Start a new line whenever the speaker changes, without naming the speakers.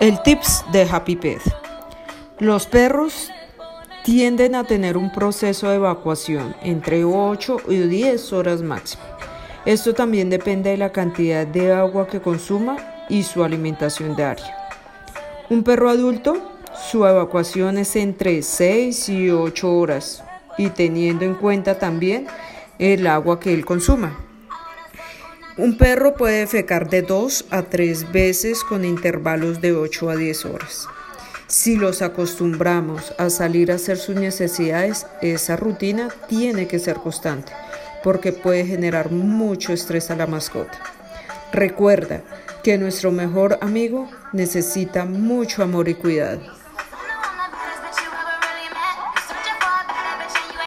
El tips de Happy Pet. Los perros tienden a tener un proceso de evacuación entre 8 y 10 horas máximo. Esto también depende de la cantidad de agua que consuma y su alimentación diaria. Un perro adulto, su evacuación es entre 6 y 8 horas y teniendo en cuenta también el agua que él consuma. Un perro puede defecar de 2 a 3 veces con intervalos de 8 a 10 horas. Si los acostumbramos a salir a hacer sus necesidades, esa rutina tiene que ser constante porque puede generar mucho estrés a la mascota. Recuerda que nuestro mejor amigo necesita mucho amor y cuidado.